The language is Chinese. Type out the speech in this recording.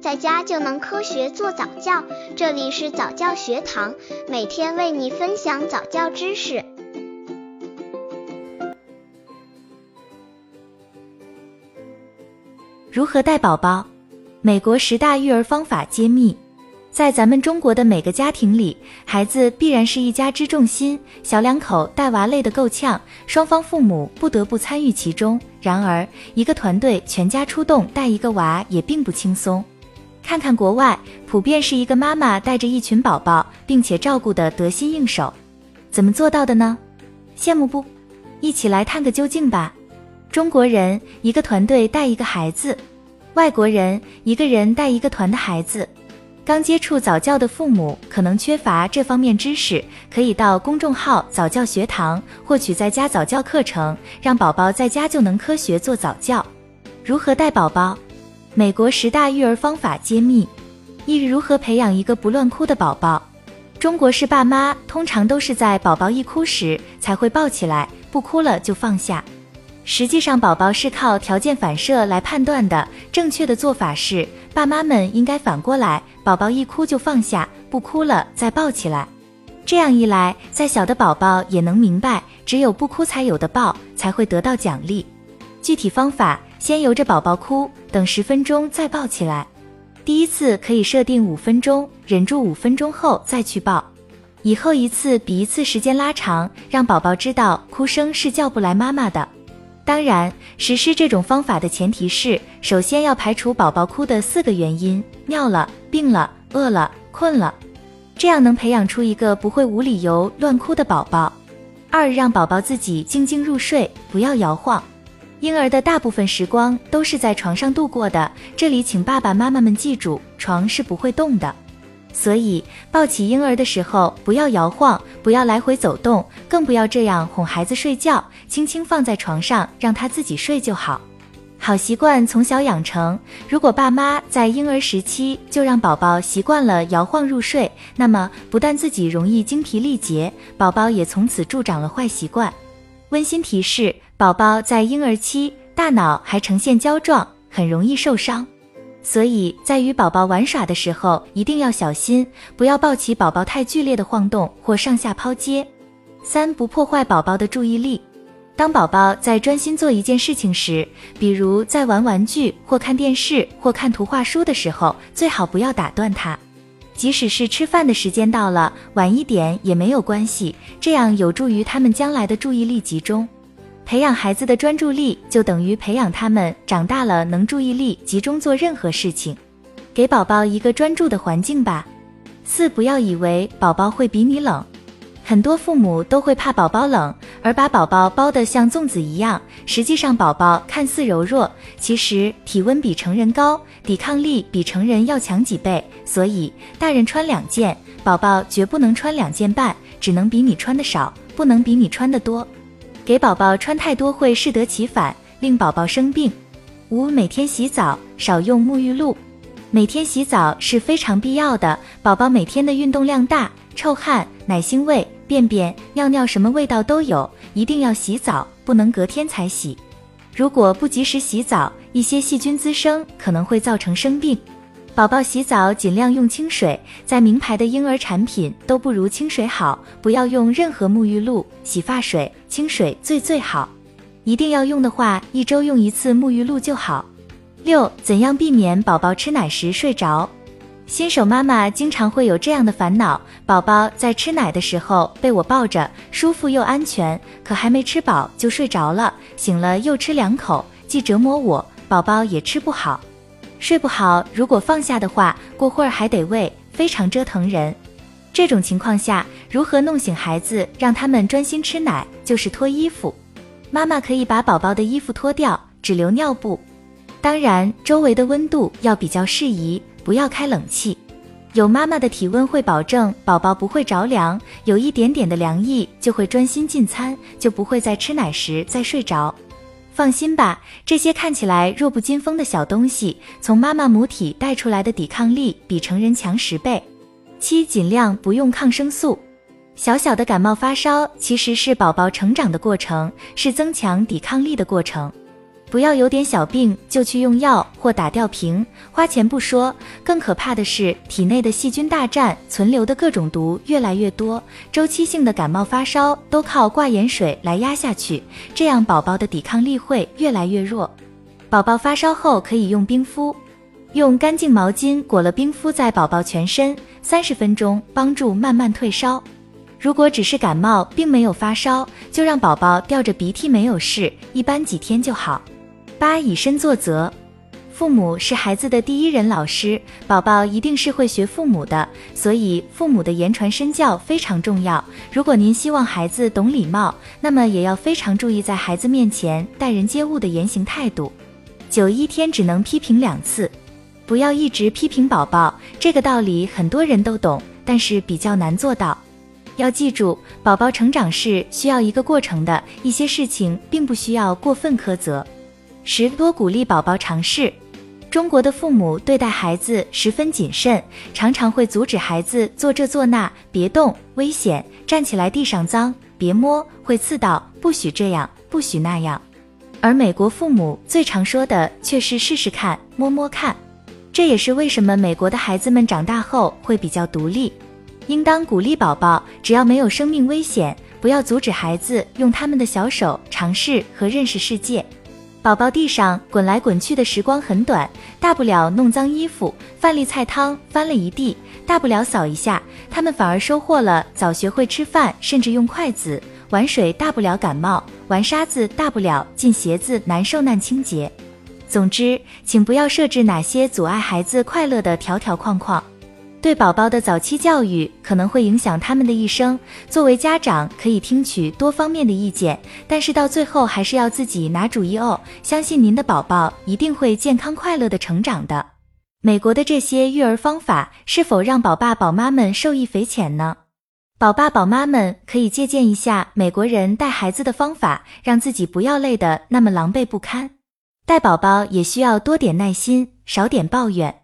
在家就能科学做早教。这里是早教学堂，每天为你分享早教知识。如何带宝宝？美国十大育儿方法揭秘。在咱们中国的每个家庭里，孩子必然是一家之重心，小两口带娃累得够呛，双方父母不得不参与其中。然而，一个团队全家出动带一个娃也并不轻松。看看国外，普遍是一个妈妈带着一群宝宝，并且照顾得得心应手。怎么做到的呢？羡慕不？一起来探个究竟吧。中国人一个团队带一个孩子，外国人一个人带一个团的孩子。刚接触早教的父母可能缺乏这方面知识，可以到公众号早教学堂获取在家早教课程，让宝宝在家就能科学做早教。如何带宝宝？美国十大育儿方法揭秘：一、如何培养一个不乱哭的宝宝？中国式爸妈通常都是在宝宝一哭时才会抱起来，不哭了就放下。实际上，宝宝是靠条件反射来判断的。正确的做法是，爸妈们应该反过来，宝宝一哭就放下，不哭了再抱起来。这样一来，再小的宝宝也能明白，只有不哭才有的抱，才会得到奖励。具体方法：先由着宝宝哭，等十分钟再抱起来。第一次可以设定五分钟，忍住五分钟后再去抱。以后一次比一次时间拉长，让宝宝知道哭声是叫不来妈妈的。当然，实施这种方法的前提是，首先要排除宝宝哭的四个原因：尿了、病了、饿了、困了，这样能培养出一个不会无理由乱哭的宝宝。二，让宝宝自己静静入睡，不要摇晃。婴儿的大部分时光都是在床上度过的，这里请爸爸妈妈们记住，床是不会动的。所以，抱起婴儿的时候不要摇晃，不要来回走动，更不要这样哄孩子睡觉，轻轻放在床上让他自己睡就好。好习惯从小养成，如果爸妈在婴儿时期就让宝宝习惯了摇晃入睡，那么不但自己容易精疲力竭，宝宝也从此助长了坏习惯。温馨提示：宝宝在婴儿期，大脑还呈现胶状，很容易受伤。所以在与宝宝玩耍的时候，一定要小心，不要抱起宝宝太剧烈的晃动或上下抛接。三不破坏宝宝的注意力。当宝宝在专心做一件事情时，比如在玩玩具或看电视或看图画书的时候，最好不要打断他。即使是吃饭的时间到了，晚一点也没有关系，这样有助于他们将来的注意力集中。培养孩子的专注力，就等于培养他们长大了能注意力集中做任何事情。给宝宝一个专注的环境吧。四不要以为宝宝会比你冷，很多父母都会怕宝宝冷，而把宝宝包得像粽子一样。实际上，宝宝看似柔弱，其实体温比成人高，抵抗力比成人要强几倍。所以，大人穿两件，宝宝绝不能穿两件半，只能比你穿的少，不能比你穿的多。给宝宝穿太多会适得其反，令宝宝生病。五、每天洗澡，少用沐浴露。每天洗澡是非常必要的。宝宝每天的运动量大，臭汗、奶腥味、便便、尿尿什么味道都有，一定要洗澡，不能隔天才洗。如果不及时洗澡，一些细菌滋生，可能会造成生病。宝宝洗澡尽量用清水，在名牌的婴儿产品都不如清水好，不要用任何沐浴露、洗发水，清水最最好。一定要用的话，一周用一次沐浴露就好。六、怎样避免宝宝吃奶时睡着？新手妈妈经常会有这样的烦恼：宝宝在吃奶的时候被我抱着，舒服又安全，可还没吃饱就睡着了，醒了又吃两口，既折磨我，宝宝也吃不好。睡不好，如果放下的话，过会儿还得喂，非常折腾人。这种情况下，如何弄醒孩子，让他们专心吃奶？就是脱衣服。妈妈可以把宝宝的衣服脱掉，只留尿布。当然，周围的温度要比较适宜，不要开冷气。有妈妈的体温会保证宝宝不会着凉，有一点点的凉意就会专心进餐，就不会在吃奶时再睡着。放心吧，这些看起来弱不禁风的小东西，从妈妈母体带出来的抵抗力比成人强十倍。七，尽量不用抗生素。小小的感冒发烧其实是宝宝成长的过程，是增强抵抗力的过程。不要有点小病就去用药或打吊瓶，花钱不说，更可怕的是体内的细菌大战，存留的各种毒越来越多，周期性的感冒发烧都靠挂盐水来压下去，这样宝宝的抵抗力会越来越弱。宝宝发烧后可以用冰敷，用干净毛巾裹了冰敷在宝宝全身，三十分钟帮助慢慢退烧。如果只是感冒，并没有发烧，就让宝宝吊着鼻涕没有事，一般几天就好。八以身作则，父母是孩子的第一人老师，宝宝一定是会学父母的，所以父母的言传身教非常重要。如果您希望孩子懂礼貌，那么也要非常注意在孩子面前待人接物的言行态度。九一天只能批评两次，不要一直批评宝宝。这个道理很多人都懂，但是比较难做到。要记住，宝宝成长是需要一个过程的，一些事情并不需要过分苛责。十多鼓励宝宝尝试。中国的父母对待孩子十分谨慎，常常会阻止孩子做这做那，别动，危险，站起来地上脏，别摸，会刺到，不许这样，不许那样。而美国父母最常说的却是试试看，摸摸看。这也是为什么美国的孩子们长大后会比较独立。应当鼓励宝宝，只要没有生命危险，不要阻止孩子用他们的小手尝试和认识世界。宝宝地上滚来滚去的时光很短，大不了弄脏衣服，饭粒菜汤翻了一地，大不了扫一下，他们反而收获了早学会吃饭，甚至用筷子玩水，大不了感冒，玩沙子大不了进鞋子难受难清洁。总之，请不要设置哪些阻碍孩子快乐的条条框框。对宝宝的早期教育可能会影响他们的一生。作为家长，可以听取多方面的意见，但是到最后还是要自己拿主意哦。相信您的宝宝一定会健康快乐的成长的。美国的这些育儿方法是否让宝爸宝妈们受益匪浅呢？宝爸宝妈们可以借鉴一下美国人带孩子的方法，让自己不要累得那么狼狈不堪。带宝宝也需要多点耐心，少点抱怨。